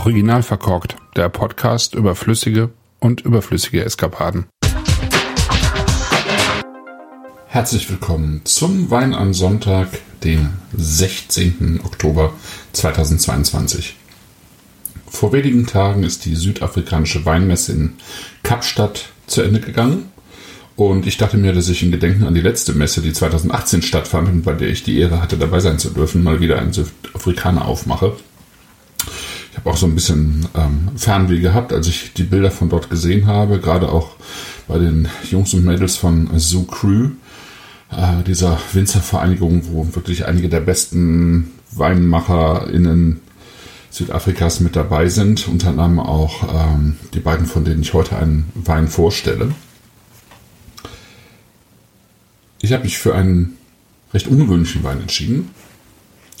Original verkorkt, der Podcast über flüssige und überflüssige Eskapaden. Herzlich willkommen zum Wein am Sonntag, den 16. Oktober 2022. Vor wenigen Tagen ist die südafrikanische Weinmesse in Kapstadt zu Ende gegangen. Und ich dachte mir, dass ich in Gedenken an die letzte Messe, die 2018 stattfand und bei der ich die Ehre hatte, dabei sein zu dürfen, mal wieder einen Südafrikaner aufmache. Habe auch so ein bisschen ähm, Fernweh gehabt, als ich die Bilder von dort gesehen habe, gerade auch bei den Jungs und Mädels von Zoo Crew, äh, dieser Winzervereinigung, wo wirklich einige der besten WeinmacherInnen Südafrikas mit dabei sind, unter anderem auch ähm, die beiden, von denen ich heute einen Wein vorstelle. Ich habe mich für einen recht ungewöhnlichen Wein entschieden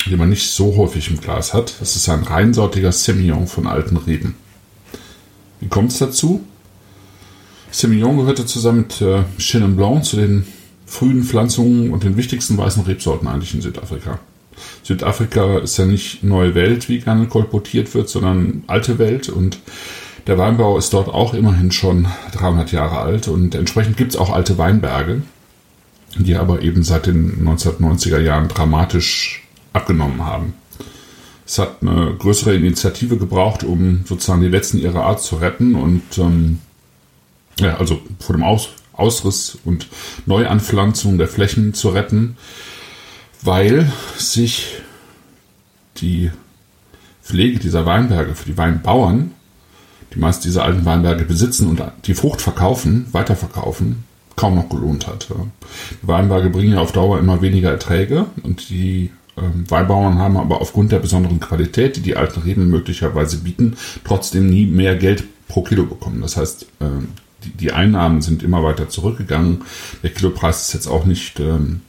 die man nicht so häufig im Glas hat. Das ist ein reinsortiger Semillon von alten Reben. Wie kommt es dazu? Semillon gehörte zusammen mit äh, Chenin Blanc zu den frühen Pflanzungen und den wichtigsten weißen Rebsorten eigentlich in Südafrika. Südafrika ist ja nicht neue Welt, wie gerne kolportiert wird, sondern alte Welt und der Weinbau ist dort auch immerhin schon 300 Jahre alt und entsprechend gibt es auch alte Weinberge, die aber eben seit den 1990er Jahren dramatisch abgenommen haben. Es hat eine größere Initiative gebraucht, um sozusagen die letzten ihrer Art zu retten und ähm, ja, also vor dem Aus Ausriss und Neuanpflanzung der Flächen zu retten, weil sich die Pflege dieser Weinberge für die Weinbauern, die meist diese alten Weinberge besitzen und die Frucht verkaufen, weiterverkaufen, kaum noch gelohnt hat. Die Weinberge bringen ja auf Dauer immer weniger Erträge und die Weinbauern haben aber aufgrund der besonderen Qualität, die die alten Reben möglicherweise bieten, trotzdem nie mehr Geld pro Kilo bekommen. Das heißt, ähm, die, Einnahmen sind immer weiter zurückgegangen. Der Kilopreis ist jetzt auch nicht ähm,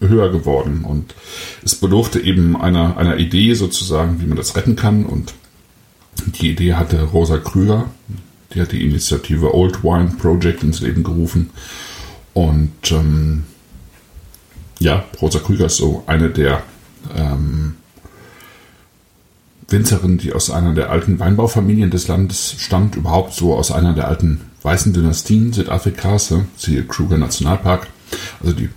höher geworden und es bedurfte eben einer, einer Idee sozusagen, wie man das retten kann und die Idee hatte Rosa Krüger, die hat die Initiative Old Wine Project ins Leben gerufen und ähm, ja, Rosa Krüger ist so eine der ähm, Winzerin, die aus einer der alten Weinbaufamilien des Landes stammt, überhaupt so aus einer der alten weißen Dynastien Südafrikas, siehe Kruger Nationalpark. Also die,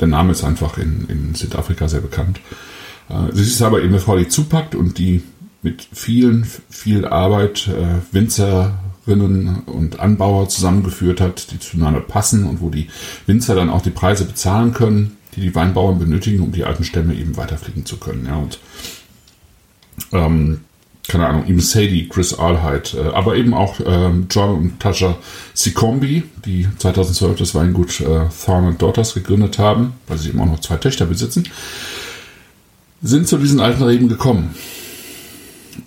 der Name ist einfach in, in Südafrika sehr bekannt. Äh, sie ist aber eben eine Frau, die zupackt und die mit vielen, viel Arbeit äh, Winzerinnen und Anbauer zusammengeführt hat, die zueinander passen und wo die Winzer dann auch die Preise bezahlen können die die Weinbauern benötigen, um die alten Stämme eben weiterfliegen zu können. Ja, und ähm, keine Ahnung, eben Sadie, Chris Alheit, äh, aber eben auch ähm, John und Tasha Sikombi, die 2012 das Weingut äh, Thorn Daughters gegründet haben, weil sie eben auch noch zwei Töchter besitzen, sind zu diesen alten Reben gekommen.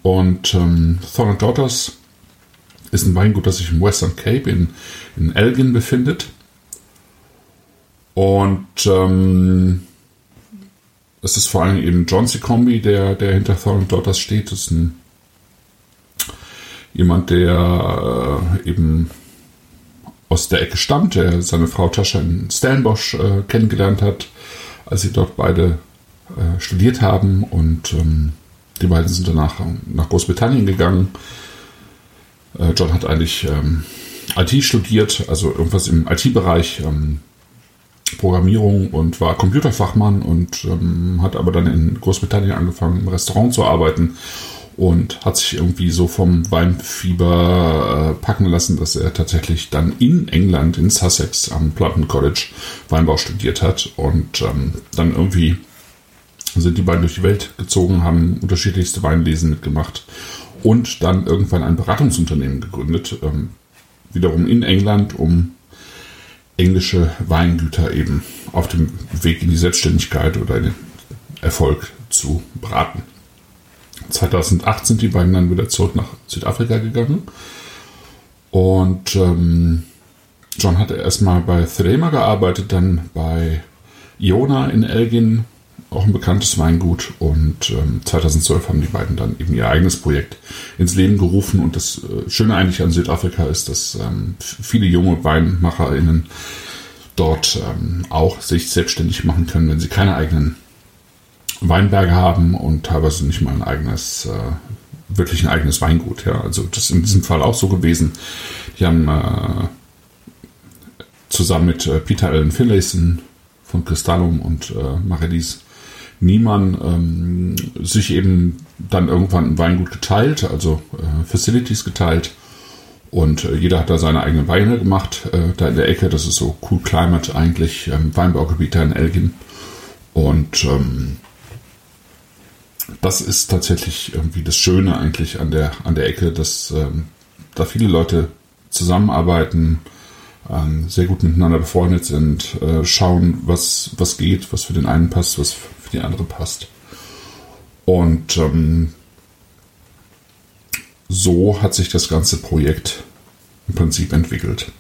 Und ähm, Thorn Daughters ist ein Weingut, das sich im Western Cape in, in Elgin befindet. Und ähm, es ist vor allem eben John C. Combi, der, der hinter Thorn Daughters steht. Das ist ein, jemand, der äh, eben aus der Ecke stammt, der seine Frau Tascha in Stellenbosch äh, kennengelernt hat, als sie dort beide äh, studiert haben. Und ähm, die beiden sind danach nach Großbritannien gegangen. Äh, John hat eigentlich ähm, IT studiert, also irgendwas im IT-Bereich. Ähm, Programmierung und war Computerfachmann und ähm, hat aber dann in Großbritannien angefangen, im Restaurant zu arbeiten und hat sich irgendwie so vom Weinfieber äh, packen lassen, dass er tatsächlich dann in England, in Sussex am Plumton College Weinbau studiert hat und ähm, dann irgendwie sind die beiden durch die Welt gezogen, haben unterschiedlichste Weinlesen mitgemacht und dann irgendwann ein Beratungsunternehmen gegründet, ähm, wiederum in England, um englische Weingüter eben auf dem Weg in die Selbstständigkeit oder in den Erfolg zu beraten. 2008 sind die beiden dann wieder zurück nach Südafrika gegangen und ähm, John hatte erstmal bei Thelema gearbeitet, dann bei Iona in Elgin auch ein bekanntes Weingut. Und ähm, 2012 haben die beiden dann eben ihr eigenes Projekt ins Leben gerufen. Und das äh, Schöne eigentlich an Südafrika ist, dass ähm, viele junge WeinmacherInnen dort ähm, auch sich selbstständig machen können, wenn sie keine eigenen Weinberge haben und teilweise nicht mal ein eigenes äh, wirklich ein eigenes Weingut. Ja, also das ist in diesem Fall auch so gewesen. Die haben äh, zusammen mit äh, Peter Allen Finlayson von Cristallum und äh, Marelis Niemann ähm, sich eben dann irgendwann ein Weingut geteilt, also äh, Facilities geteilt. Und äh, jeder hat da seine eigenen Weine gemacht. Äh, da in der Ecke, das ist so Cool Climate eigentlich, ähm, Weinbaugebiet da in Elgin. Und ähm, das ist tatsächlich irgendwie das Schöne eigentlich an der, an der Ecke, dass ähm, da viele Leute zusammenarbeiten, ähm, sehr gut miteinander befreundet sind, äh, schauen, was, was geht, was für den einen passt, was die andere passt. Und ähm, so hat sich das ganze Projekt im Prinzip entwickelt.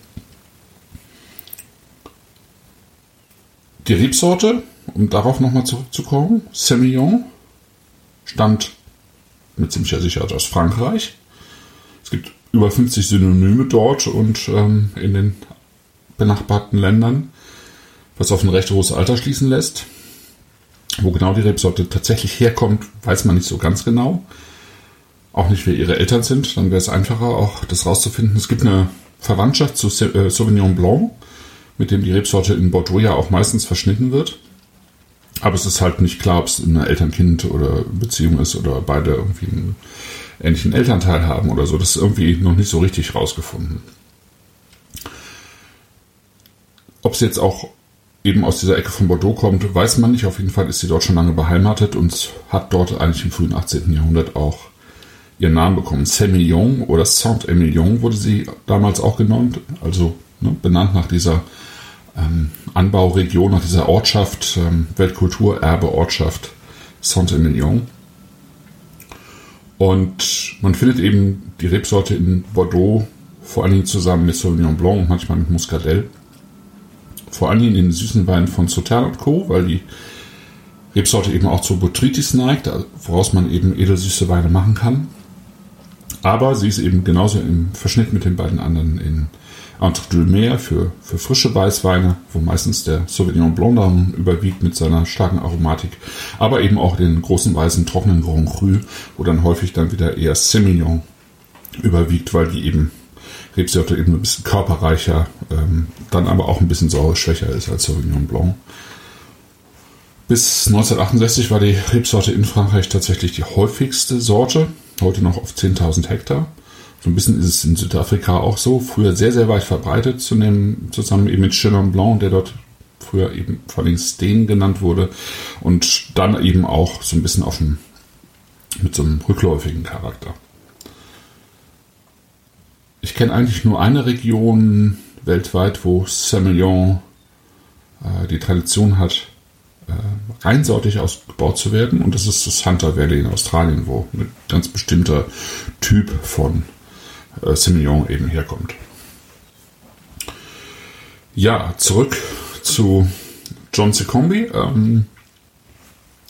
Die Rebsorte, um darauf nochmal zurückzukommen, Semillon, stammt mit ziemlicher Sicherheit aus Frankreich. Es gibt über 50 Synonyme dort und ähm, in den benachbarten Ländern, was auf ein recht hohes Alter schließen lässt. Wo genau die Rebsorte tatsächlich herkommt, weiß man nicht so ganz genau. Auch nicht, wer ihre Eltern sind. Dann wäre es einfacher, auch das rauszufinden. Es gibt eine Verwandtschaft zu äh, Sauvignon Blanc, mit dem die Rebsorte in Bordeaux ja auch meistens verschnitten wird. Aber es ist halt nicht klar, ob es eine Eltern-Kind oder Beziehung ist oder beide irgendwie einen ähnlichen Elternteil haben oder so. Das ist irgendwie noch nicht so richtig rausgefunden. Ob es jetzt auch eben aus dieser Ecke von Bordeaux kommt, weiß man nicht. Auf jeden Fall ist sie dort schon lange beheimatet und hat dort eigentlich im frühen 18. Jahrhundert auch ihren Namen bekommen. Semillon oder Saint-Emilion wurde sie damals auch genannt, also ne, benannt nach dieser ähm, Anbauregion, nach dieser Ortschaft, ähm, Weltkulturerbe-Ortschaft Saint-Emilion. Und man findet eben die Rebsorte in Bordeaux vor allen Dingen zusammen mit Sauvignon Blanc und manchmal mit Muscadelle. Vor allen Dingen in den süßen Weinen von Sauternes und Co., weil die Rebsorte eben auch zur Botrytis neigt, woraus man eben edelsüße Weine machen kann. Aber sie ist eben genauso im Verschnitt mit den beiden anderen in Entre deux Mer für, für frische Weißweine, wo meistens der Sauvignon Blanc dann überwiegt mit seiner starken Aromatik, aber eben auch den großen weißen trockenen Grand Cru, wo dann häufig dann wieder eher Semillon überwiegt, weil die eben Rebsorte eben ein bisschen körperreicher, ähm, dann aber auch ein bisschen säureschwächer ist als Sauvignon Blanc. Bis 1968 war die Rebsorte in Frankreich tatsächlich die häufigste Sorte, heute noch auf 10.000 Hektar. So ein bisschen ist es in Südafrika auch so. Früher sehr, sehr weit verbreitet, zusammen eben mit Chenin Blanc, der dort früher eben vor allem Steen genannt wurde. Und dann eben auch so ein bisschen auf dem, mit so einem rückläufigen Charakter. Ich kenne eigentlich nur eine Region weltweit, wo Semillon äh, die Tradition hat, äh, reinsortig ausgebaut zu werden. Und das ist das Hunter Valley in Australien, wo ein ganz bestimmter Typ von äh, Semillon eben herkommt. Ja, zurück zu John Secombi. Ähm,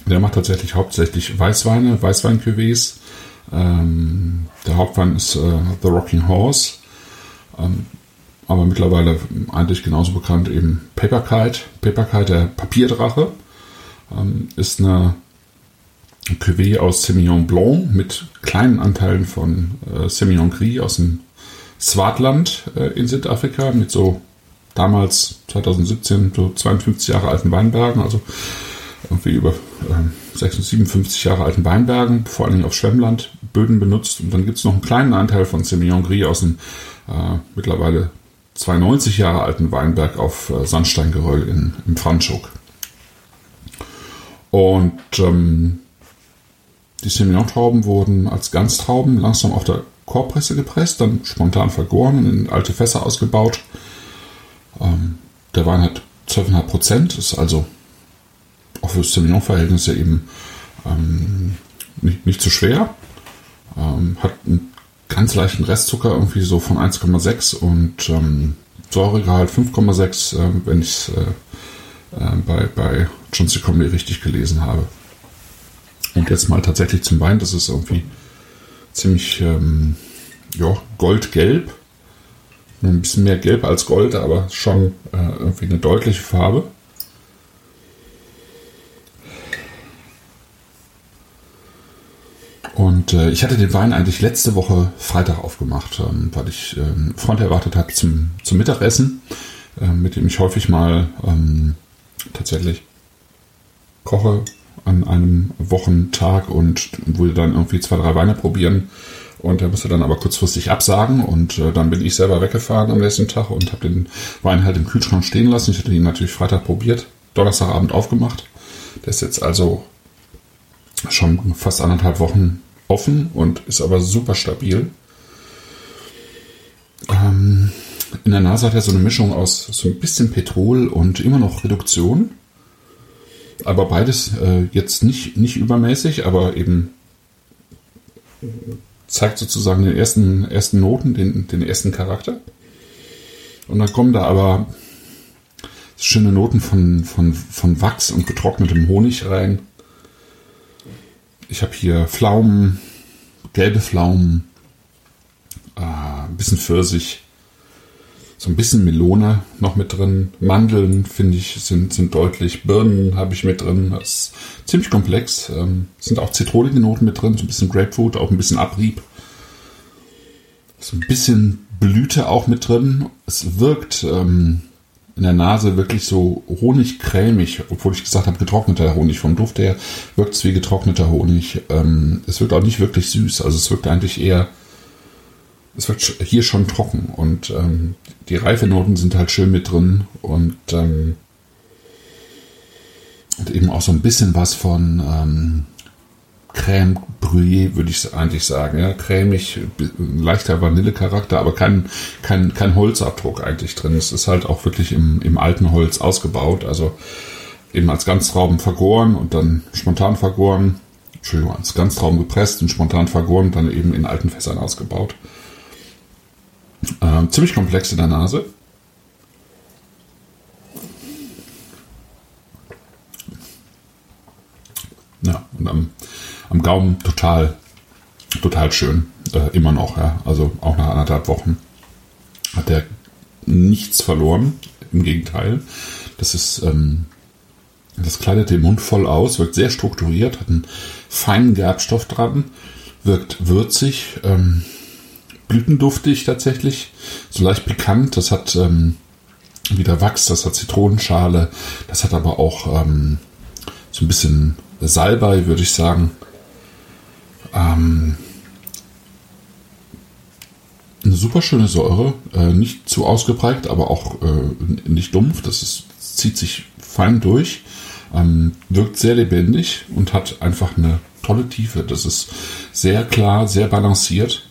der macht tatsächlich hauptsächlich Weißweine, Weißwein-Cuvées. Ähm, der Hauptwein ist äh, The Rocking Horse. Ähm, aber mittlerweile eigentlich genauso bekannt eben Paper Kite. Paper Kite, der Papierdrache, ähm, ist eine Cuvée aus Semillon Blanc mit kleinen Anteilen von äh, Semillon Gris aus dem Swartland äh, in Südafrika mit so damals 2017 so 52 Jahre alten Weinbergen, also irgendwie über äh, 56, 57 Jahre alten Weinbergen, vor allem auf Schwemmlandböden benutzt. Und dann gibt es noch einen kleinen Anteil von Semillon Gris aus dem äh, mittlerweile 92 Jahre alten Weinberg auf äh, Sandsteingeröll in, im Franschhoek. Und ähm, die Semillon-Trauben wurden als Ganztrauben langsam auf der Korbpresse gepresst, dann spontan vergoren und in alte Fässer ausgebaut. Ähm, der Wein hat 12,5 Prozent, ist also auch für Semillon-Verhältnisse eben ähm, nicht, nicht zu schwer. Ähm, hat einen ganz leichten Restzucker, irgendwie so von 1,6 und ähm, Säuregehalt 5,6, äh, wenn ich es äh, äh, bei, bei John C. Comedy richtig gelesen habe. Und jetzt mal tatsächlich zum Wein, das ist irgendwie ziemlich ähm, ja, goldgelb. Ein bisschen mehr gelb als Gold, aber schon äh, irgendwie eine deutliche Farbe. Und äh, ich hatte den Wein eigentlich letzte Woche Freitag aufgemacht, ähm, weil ich äh, einen Freund erwartet habe zum, zum Mittagessen, äh, mit dem ich häufig mal ähm, tatsächlich koche an einem Wochentag und würde dann irgendwie zwei, drei Weine probieren. Und er musste dann aber kurzfristig absagen und äh, dann bin ich selber weggefahren am nächsten Tag und habe den Wein halt im Kühlschrank stehen lassen. Ich hatte ihn natürlich Freitag probiert, Donnerstagabend aufgemacht. Der ist jetzt also schon fast anderthalb Wochen offen und ist aber super stabil. Ähm, in der Nase hat er so eine Mischung aus so ein bisschen Petrol und immer noch Reduktion. Aber beides äh, jetzt nicht, nicht übermäßig, aber eben zeigt sozusagen den ersten, ersten Noten, den, den ersten Charakter. Und dann kommen da aber schöne Noten von, von, von Wachs und getrocknetem Honig rein. Ich habe hier Pflaumen, gelbe Pflaumen, äh, ein bisschen Pfirsich, so ein bisschen Melone noch mit drin. Mandeln, finde ich, sind, sind deutlich. Birnen habe ich mit drin. Das ist ziemlich komplex. Ähm, sind auch zitronige Noten mit drin, so ein bisschen Grapefruit, auch ein bisschen Abrieb. So ein bisschen Blüte auch mit drin. Es wirkt ähm, in der Nase wirklich so honigcremig, obwohl ich gesagt habe, getrockneter Honig. Vom Duft her wirkt es wie getrockneter Honig. Ähm, es wirkt auch nicht wirklich süß. Also es wirkt eigentlich eher es wird hier schon trocken und ähm, die Reifenoten sind halt schön mit drin und, ähm, und eben auch so ein bisschen was von Crème Brûlée, würde ich eigentlich sagen. Ja, cremig, leichter Vanillecharakter, aber kein, kein, kein Holzabdruck eigentlich drin. Es ist halt auch wirklich im, im alten Holz ausgebaut, also eben als Ganztrauben vergoren und dann spontan vergoren. Entschuldigung, als Ganztrauben gepresst und spontan vergoren und dann eben in alten Fässern ausgebaut. Ähm, ziemlich komplex in der Nase. Ja, und am, Gaumen total, total schön. Äh, immer noch, ja. Also auch nach anderthalb Wochen hat er nichts verloren. Im Gegenteil. Das ist, ähm, das kleidet den Mund voll aus, wirkt sehr strukturiert, hat einen feinen Gerbstoff dran, wirkt würzig, ähm, blütenduftig tatsächlich, so leicht pikant. Das hat ähm, wieder Wachs, das hat Zitronenschale, das hat aber auch ähm, so ein bisschen Salbei, würde ich sagen. Ähm, eine super schöne Säure, äh, nicht zu ausgeprägt, aber auch äh, nicht dumpf. Das ist, zieht sich fein durch, ähm, wirkt sehr lebendig und hat einfach eine tolle Tiefe. Das ist sehr klar, sehr balanciert.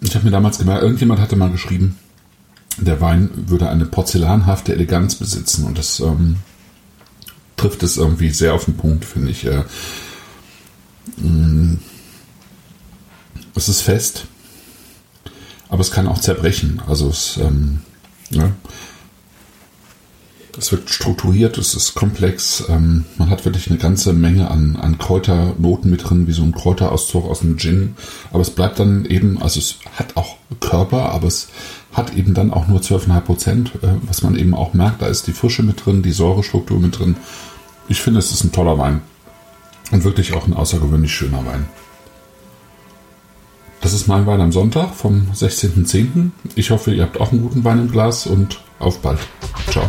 Ich habe mir damals gemerkt, irgendjemand hatte mal geschrieben, der Wein würde eine porzellanhafte Eleganz besitzen und das ähm, trifft es irgendwie sehr auf den Punkt, finde ich. Äh, es ist fest, aber es kann auch zerbrechen. Also es, ähm, ne? Es wird strukturiert, es ist komplex. Ähm, man hat wirklich eine ganze Menge an, an Kräuternoten mit drin, wie so ein Kräuterauszug aus einem Gin. Aber es bleibt dann eben, also es hat auch Körper, aber es hat eben dann auch nur 12,5 Prozent, äh, was man eben auch merkt. Da ist die Frische mit drin, die Säurestruktur mit drin. Ich finde, es ist ein toller Wein. Und wirklich auch ein außergewöhnlich schöner Wein. Das ist mein Wein am Sonntag vom 16.10. Ich hoffe, ihr habt auch einen guten Wein im Glas und auf bald. Ciao.